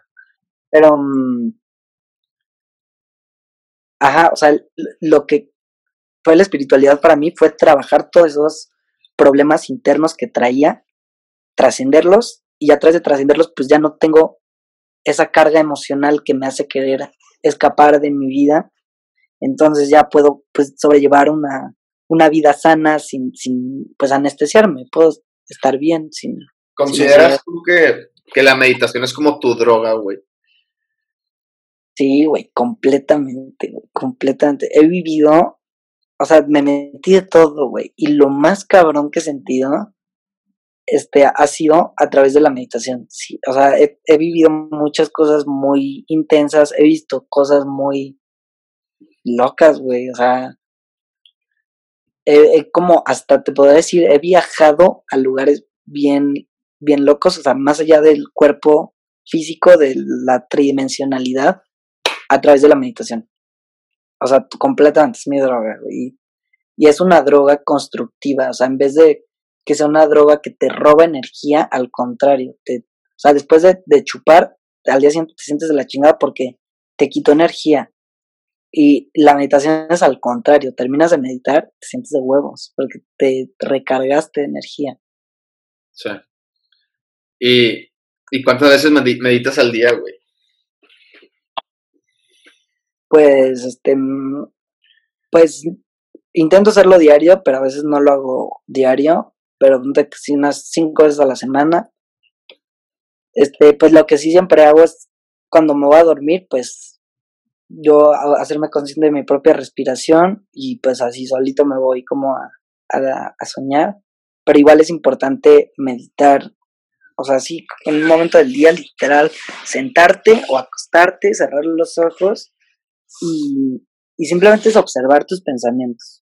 Pero, mm, ajá, o sea, lo que fue la espiritualidad para mí fue trabajar todos esos problemas internos que traía, trascenderlos, y a través de trascenderlos, pues ya no tengo esa carga emocional que me hace querer escapar de mi vida. Entonces ya puedo pues sobrellevar una, una vida sana sin, sin pues anestesiarme, puedo estar bien sin... ¿Consideras tú que, que la meditación es como tu droga, güey? Sí, güey, completamente, completamente. He vivido, o sea, me metí de todo, güey. Y lo más cabrón que he sentido este, ha sido a través de la meditación. Sí, o sea, he, vivido muchas cosas muy intensas, he visto cosas muy locas, güey, o sea, he, como hasta te puedo decir, he viajado a lugares bien, bien locos, o sea, más allá del cuerpo físico, de la tridimensionalidad, a través de la meditación. O sea, completamente es mi droga, güey. Y es una droga constructiva, o sea, en vez de que sea una droga que te roba energía, al contrario, te, o sea, después de, de chupar, al día siguiente te sientes de la chingada porque te quitó energía. Y la meditación es al contrario, terminas de meditar, te sientes de huevos, porque te recargaste de energía. Sí. ¿Y, ¿y cuántas veces meditas al día, güey? Pues, este, pues intento hacerlo diario, pero a veces no lo hago diario, pero unas cinco veces a la semana. Este, pues lo que sí siempre hago es cuando me voy a dormir, pues yo hacerme consciente de mi propia respiración y pues así solito me voy como a, a, soñar. Pero igual es importante meditar, o sea, sí, en un momento del día literal, sentarte o acostarte, cerrar los ojos y, y simplemente es observar tus pensamientos.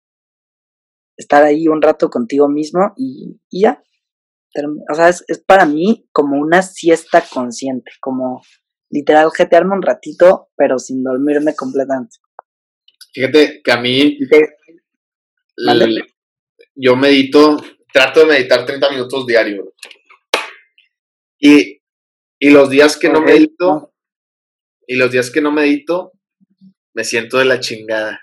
Estar ahí un rato contigo mismo y, ya. O sea, es, para mí como una siesta consciente, como literal jetearme un ratito, pero sin dormirme completamente. Fíjate que a mí, yo medito, trato de meditar 30 minutos diario. Y, y los días que no medito, y los días que no medito, me siento de la chingada.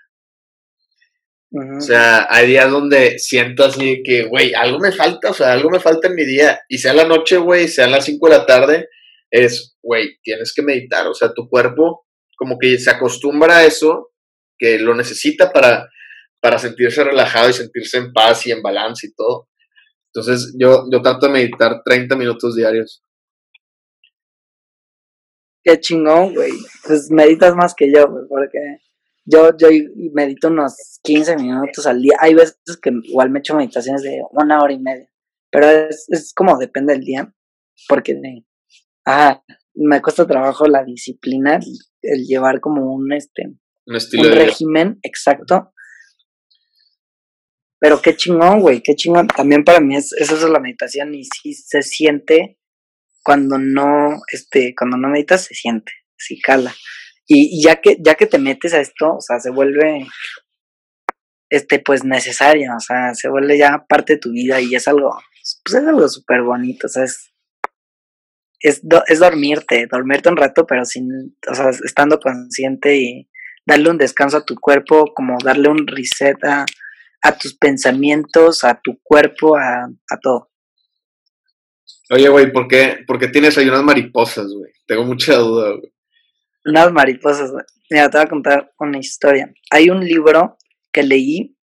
O sea, hay días donde siento así que, güey, algo me falta, o sea, algo me falta en mi día. Y sea la noche, güey, sea las 5 de la tarde, es, güey, tienes que meditar. O sea, tu cuerpo como que se acostumbra a eso, que lo necesita para, para sentirse relajado y sentirse en paz y en balance y todo. Entonces, yo, yo trato de meditar 30 minutos diarios. Qué chingón, güey. Pues meditas más que yo, güey, porque yo, yo medito unos 15 minutos al día. Hay veces que igual me echo meditaciones de una hora y media, pero es, es como depende del día, porque ah, me cuesta trabajo la disciplina, el llevar como un, este, un, estilo un régimen exacto. Pero qué chingón, güey, qué chingón. También para mí es, eso es la meditación y sí se siente cuando no, este, cuando no meditas se siente, sí cala. Y, ya que, ya que te metes a esto, o sea, se vuelve, este, pues necesaria, o sea, se vuelve ya parte de tu vida y es algo, pues es algo súper bonito, o sea, es, es, es dormirte, dormirte un rato, pero sin, o sea, estando consciente y darle un descanso a tu cuerpo, como darle un reset a, a tus pensamientos, a tu cuerpo, a, a todo. Oye, güey, ¿por qué, ¿por qué tienes ahí unas mariposas, güey? Tengo mucha duda, güey. Unas mariposas, güey. Mira, te voy a contar una historia. Hay un libro que leí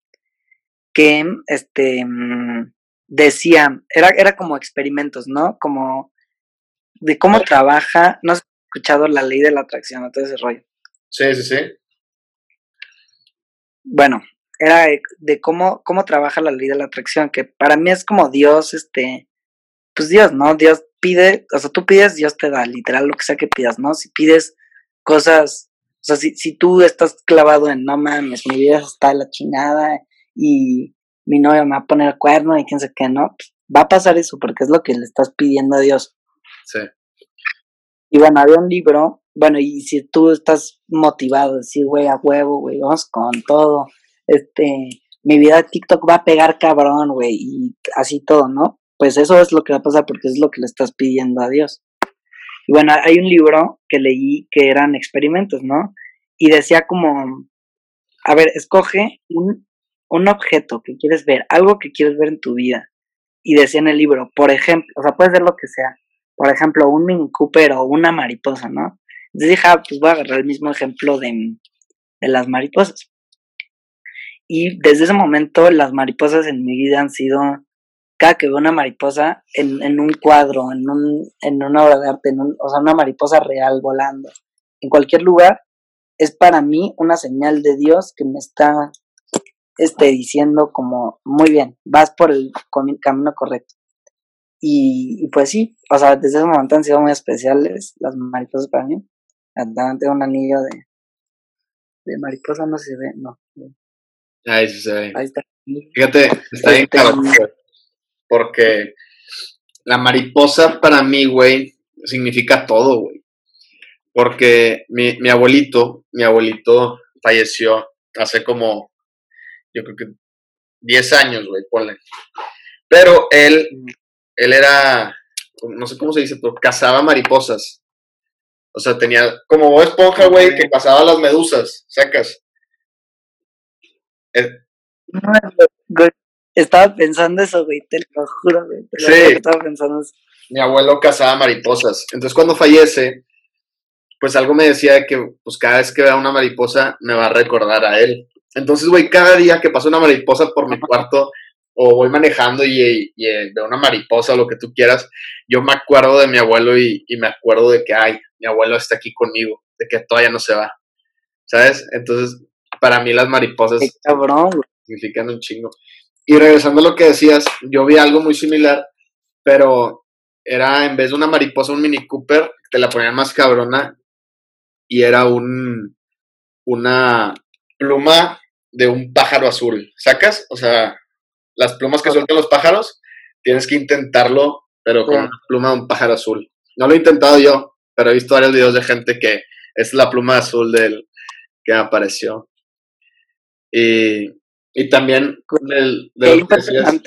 que, este, mm, decía, era, era como experimentos, ¿no? Como de cómo trabaja, no has escuchado la ley de la atracción, todo ese rollo. Sí, sí, sí. Bueno, era de, de cómo, cómo trabaja la ley de la atracción, que para mí es como Dios, este, pues Dios, ¿no? Dios pide, o sea, tú pides, Dios te da, literal, lo que sea que pidas, ¿no? Si pides cosas, o sea, si, si tú estás clavado en, no mames, mi vida está la chingada y mi novia me va a poner cuerno y quién sé qué, ¿no? Pues, va a pasar eso porque es lo que le estás pidiendo a Dios. Sí. Y bueno, había un libro, bueno, y si tú estás motivado, decir, güey, a huevo, güey, vamos con todo, este, mi vida de TikTok va a pegar cabrón, güey, y así todo, ¿no? Pues eso es lo que va a pasar porque es lo que le estás pidiendo a Dios. Y bueno, hay un libro que leí que eran experimentos, ¿no? Y decía como, a ver, escoge un, un objeto que quieres ver, algo que quieres ver en tu vida. Y decía en el libro, por ejemplo, o sea, puede ser lo que sea. Por ejemplo, un Mini Cooper o una mariposa, ¿no? Entonces dije, ah, pues voy a agarrar el mismo ejemplo de, de las mariposas. Y desde ese momento las mariposas en mi vida han sido cada que veo una mariposa en, en un cuadro, en, un, en una obra de arte, en un, o sea, una mariposa real volando, en cualquier lugar, es para mí una señal de Dios que me está este, diciendo como, muy bien, vas por el camino correcto. Y, y, pues sí, o sea, desde ese momento han sido muy especiales las mariposas para mí. Tengo un anillo de, de mariposa, no se ve, no. Ahí sí se ve. Ahí está. Fíjate, está bien este, porque la mariposa para mí, güey, significa todo, güey. Porque mi, mi abuelito, mi abuelito falleció hace como, yo creo que 10 años, güey, ponle. Pero él, él era, no sé cómo se dice, pero cazaba mariposas. O sea, tenía como esponja, güey, que cazaba las medusas, sacas. Estaba pensando eso, güey, te lo juro, güey. sí. Estaba pensando eso. Mi abuelo cazaba mariposas. Entonces, cuando fallece, pues algo me decía que, pues cada vez que vea una mariposa, me va a recordar a él. Entonces, güey, cada día que pasa una mariposa por mi cuarto, o voy manejando y, veo una mariposa o lo que tú quieras, yo me acuerdo de mi abuelo y, me acuerdo de que, ay, mi abuelo está aquí conmigo, de que todavía no se va. ¿Sabes? Entonces, para mí las mariposas significan un chingo. Y regresando a lo que decías, yo vi algo muy similar, pero era en vez de una mariposa, un Mini Cooper, te la ponían más cabrona y era un una pluma de un pájaro azul. ¿Sacas? O sea, las plumas que sueltan los pájaros, tienes que intentarlo, pero con una pluma de un pájaro azul. No lo he intentado yo, pero he visto varios videos de gente que es la pluma azul del que apareció. Y y también con el, de lo, que decías,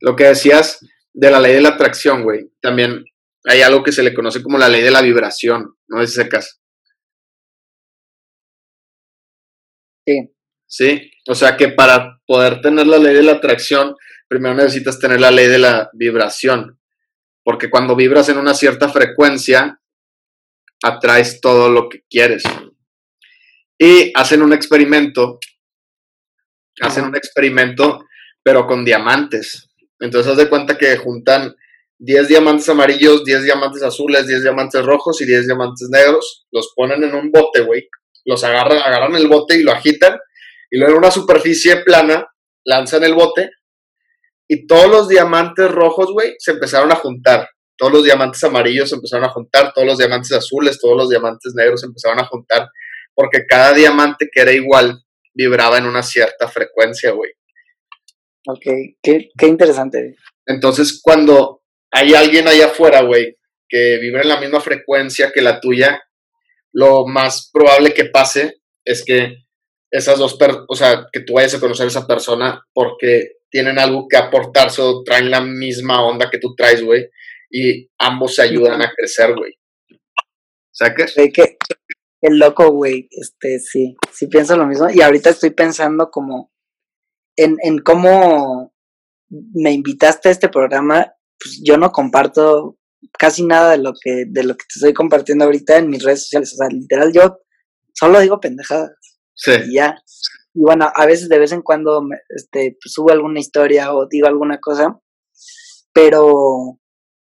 lo que decías de la ley de la atracción, güey. También hay algo que se le conoce como la ley de la vibración, ¿no es secas? Sí. Sí, o sea que para poder tener la ley de la atracción, primero necesitas tener la ley de la vibración, porque cuando vibras en una cierta frecuencia, atraes todo lo que quieres. Y hacen un experimento hacen un experimento, pero con diamantes. Entonces, haz de cuenta que juntan 10 diamantes amarillos, 10 diamantes azules, 10 diamantes rojos y 10 diamantes negros. Los ponen en un bote, güey. Los agarran, agarran el bote y lo agitan. Y luego en una superficie plana lanzan el bote. Y todos los diamantes rojos, güey, se empezaron a juntar. Todos los diamantes amarillos se empezaron a juntar. Todos los diamantes azules, todos los diamantes negros se empezaron a juntar. Porque cada diamante que era igual vibraba en una cierta frecuencia, güey. Ok, qué, qué interesante. Entonces, cuando hay alguien allá afuera, güey, que vibra en la misma frecuencia que la tuya, lo más probable que pase es que esas dos, personas, o sea, que tú vayas a conocer a esa persona porque tienen algo que aportarse o traen la misma onda que tú traes, güey, y ambos se ayudan a crecer, güey. ¿Sabes? qué? El loco, güey. Este, sí, sí pienso lo mismo. Y ahorita estoy pensando como en, en cómo me invitaste a este programa. Pues yo no comparto casi nada de lo que, de lo que te estoy compartiendo ahorita en mis redes sociales. O sea, literal, yo solo digo pendejadas. Sí. Y ya. Y bueno, a veces de vez en cuando este, pues, subo alguna historia o digo alguna cosa. Pero,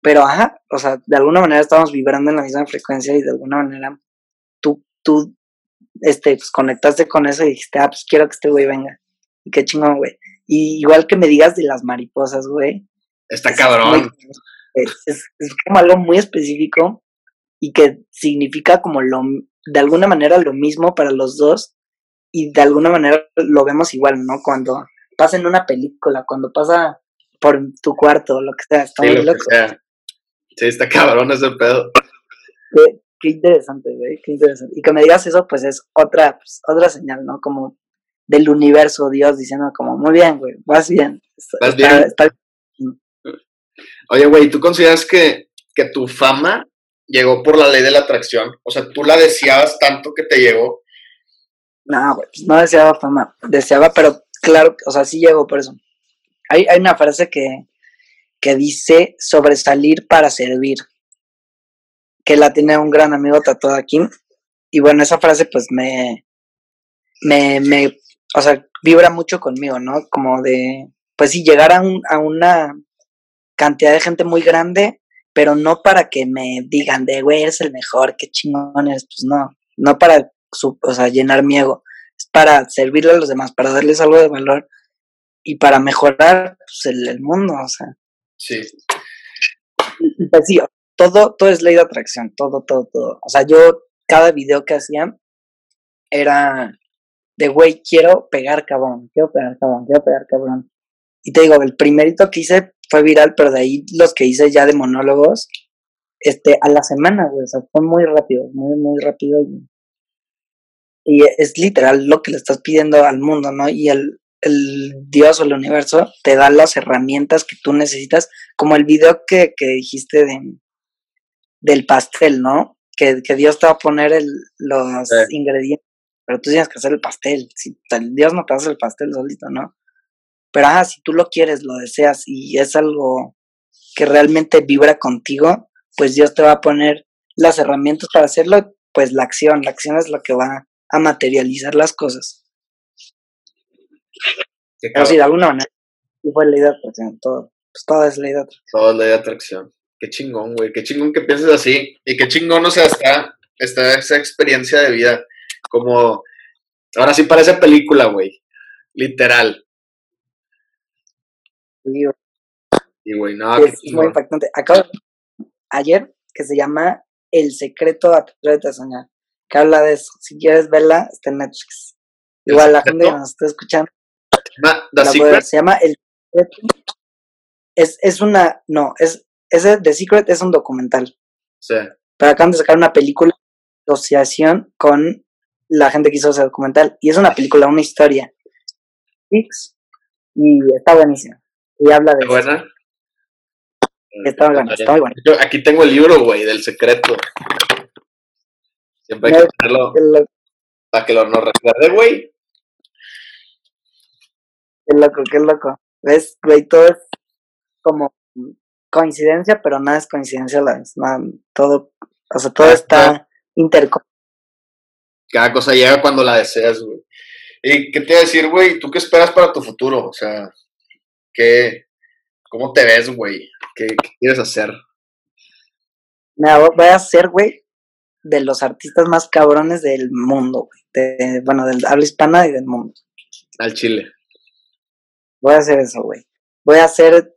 pero ajá, o sea, de alguna manera estamos vibrando en la misma frecuencia y de alguna manera tú este, pues, conectaste con eso y dijiste, ah, pues quiero que este güey venga. Y qué chingón, güey. Y igual que me digas de las mariposas, güey. Está cabrón. es, como algo muy específico y que significa como lo, de alguna manera lo mismo para los dos y de alguna manera lo vemos igual, ¿no? Cuando pasa en una película, cuando pasa por tu cuarto, lo que sea, está muy loco. Sí, está cabrón ese pedo qué interesante, güey, qué interesante. Y que me digas eso, pues es otra, pues, otra señal, ¿no? Como del universo, Dios diciendo como, muy bien, güey, vas bien. ¿Vas bien? Oye, güey, ¿tú consideras que, que tu fama llegó por la ley de la atracción? O sea, ¿tú la deseabas tanto que te llegó? No, güey, pues no deseaba fama, deseaba, pero claro, o sea, sí llegó por eso. Hay, hay una frase que, que dice sobresalir para servir que la tiene un gran amigo tatuado aquí. Y bueno, esa frase pues me, me, me, o sea, vibra mucho conmigo, ¿no? Como de, pues sí, llegar a, un, a una cantidad de gente muy grande, pero no para que me digan de, güey, eres el mejor, qué chingón eres, pues no, no para, su, o sea, llenar mi ego, es para servirle a los demás, para darles algo de valor y para mejorar pues, el, el mundo, o sea. Sí. Pues sí, todo, todo es ley de atracción, todo, todo, todo. O sea, yo cada video que hacía era de, güey, quiero pegar cabrón, quiero pegar cabrón, quiero pegar cabrón. Y te digo, el primerito que hice fue viral, pero de ahí los que hice ya de monólogos, este, a la semana, güey, o sea, fue muy rápido, muy, muy rápido. Y, es literal lo que le estás pidiendo al mundo, ¿no? Y el, el Dios o el universo te da las herramientas que tú necesitas, como el video que, que dijiste de, del pastel, ¿no? Que, que Dios te va a poner el, los ingredientes, pero tú tienes que hacer el pastel. Si Dios no te hace el pastel solito, ¿no? Pero ah, si tú lo quieres, lo deseas y es algo que realmente vibra contigo, pues Dios te va a poner las herramientas para hacerlo, pues la acción, la acción es lo que va a materializar las cosas. Pero sí, de alguna manera, fue ley de atracción, todo, pues todo es ley de atracción. Todo es ley de atracción. Qué chingón, güey, qué chingón que pienses así y qué chingón, o sea, está, está esa experiencia de vida como, ahora sí parece película, güey, literal. Y güey, no, es, muy impactante. Acabo ayer que se llama El secreto de Atrévete a soñar, que habla de eso. Si quieres verla, está en Netflix. Igual la gente que nos está escuchando. se llama El secreto. Es, es una, no, es, ese The Secret es un documental. Sí. Pero acaban de sacar una película asociación con la gente que hizo ese documental. Y es una película, una historia. Y está buenísima. Y habla de. ¿Buena? Está muy bueno, está muy bueno. Yo aquí tengo el libro, güey, del secreto. Siempre hay que tenerlo para que lo no recuerde, güey. Qué loco, qué loco. ¿Ves, güey? Todo es como coincidencia, pero nada es coincidencia a la vez. Nada, todo, o sea, todo está interconectado. Cada cosa llega cuando la deseas, güey. ¿Y qué te iba a decir, güey? ¿Tú qué esperas para tu futuro? O sea, ¿qué, ¿cómo te ves, güey? ¿Qué, quieres hacer? Mira, voy a ser, güey, de los artistas más cabrones del mundo, güey. bueno, del habla hispana y del mundo. Al Chile. Voy a hacer eso, güey. Voy a hacer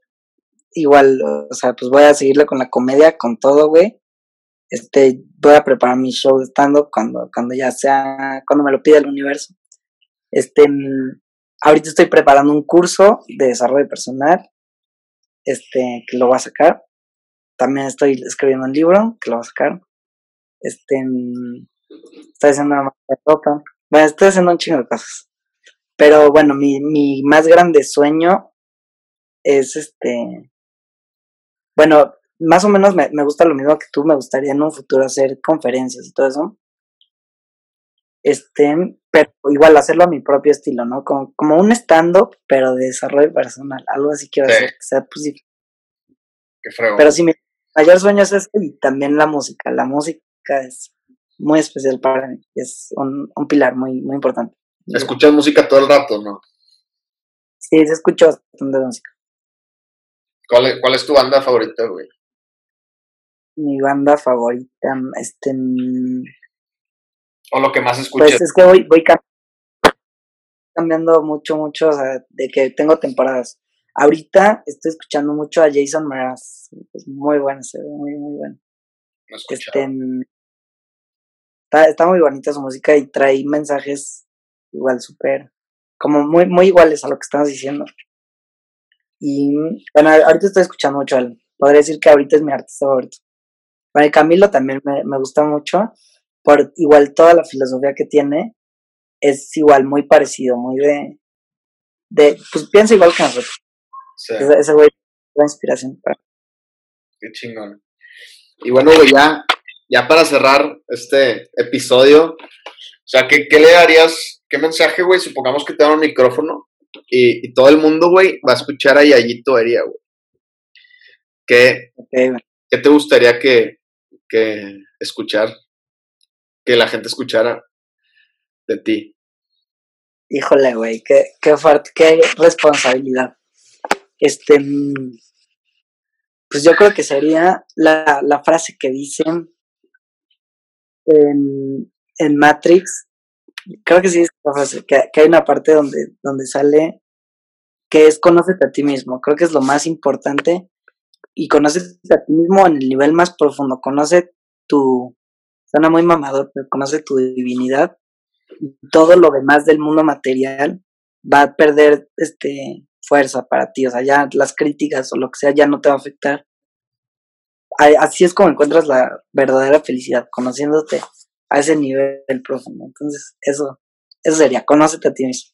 igual, o sea, pues voy a seguirle con la comedia, con todo, güey. Este, voy a preparar mi show de stand-up cuando, cuando ya sea, cuando me lo pida el universo. Este, mm, ahorita estoy preparando un curso de desarrollo personal, este, que lo voy a sacar. También estoy escribiendo un libro que lo voy a sacar. Este, mm, estoy haciendo una. Bueno, estoy haciendo un chingo de cosas. Pero bueno, mi, mi más grande sueño es este. Bueno, más o menos me, me gusta lo mismo que tú. Me gustaría en un futuro hacer conferencias y todo eso. Este, pero igual hacerlo a mi propio estilo, ¿no? Como, como un stand-up, pero de desarrollo personal. Algo así quiero hacer, que sea posible. Qué frego. Pero sí, mi mayor sueño es este y también la música. La música es muy especial para mí. Es un, un pilar muy, muy importante. ¿Escuchas música todo el rato, no? Sí, se escucha bastante música. ¿Cuál es, ¿Cuál es tu banda favorita, güey? Mi banda favorita, este... Mm, o lo que más escuchas. Pues es que voy, voy cambiando mucho, mucho, o sea, de que tengo temporadas. Ahorita estoy escuchando mucho a Jason Mraz, es muy bueno, se ve muy, muy bueno. Este, mm, está, está muy bonita su música y trae mensajes igual súper, como muy, muy iguales a lo que estamos diciendo. Y bueno, ahorita estoy escuchando mucho a él. Podría decir que ahorita es mi artista favorito. Bueno, Camilo también me, me gusta mucho. Por igual toda la filosofía que tiene es igual muy parecido, muy de. de pues piensa igual que nosotros. Ese, güey la inspiración para. Qué chingón. Y bueno, güey, ya, ya para cerrar este episodio, o sea, ¿qué, qué le darías? ¿Qué mensaje, güey? Supongamos que te dan un micrófono y, todo el mundo, güey, va a escuchar a Yayito Heria, güey. ¿Qué, ¿Qué te gustaría que, que escuchar? Que la gente escuchara de ti. Híjole, güey, qué, qué, fuerte, qué responsabilidad. Este, mm, pues yo creo que sería la, la frase que dicen en, en Matrix, creo que sí que, que, hay una parte donde, donde sale que es conócete a ti mismo. Creo que es lo más importante. Y conoces a ti mismo en el nivel más profundo. Conoce tu. Suena muy mamador, pero conoce tu divinidad. Y todo lo demás del mundo material va a perder este fuerza para ti. O sea, ya las críticas o lo que sea ya no te va a afectar. Así es como encuentras la verdadera felicidad, conociéndote a ese nivel profundo. Entonces, eso, eso sería, conócete a ti mismo.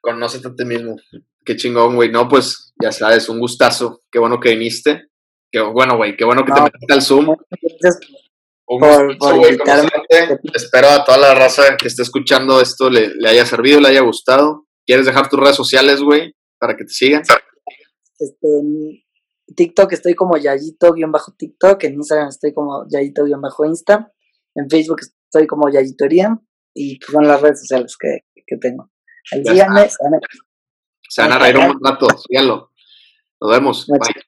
Conócete a ti mismo. Qué chingón, güey. No, pues, ya sabes, un gustazo. Qué bueno que viniste. Qué bueno, güey. Qué bueno que te metiste al Zoom. Un por, Espero a toda la raza que esté escuchando esto le, le haya servido, le haya gustado. ¿Quieres dejar tus redes sociales, güey, para que te sigan? Este, en TikTok estoy como Yayito-TikTok, en Instagram estoy como Yayito-Insta, en Facebook estoy como Yayitoría y pues son las redes sociales que, que tengo. Síganme, se van a reír un rato, síganlo. Nos vemos. Bye.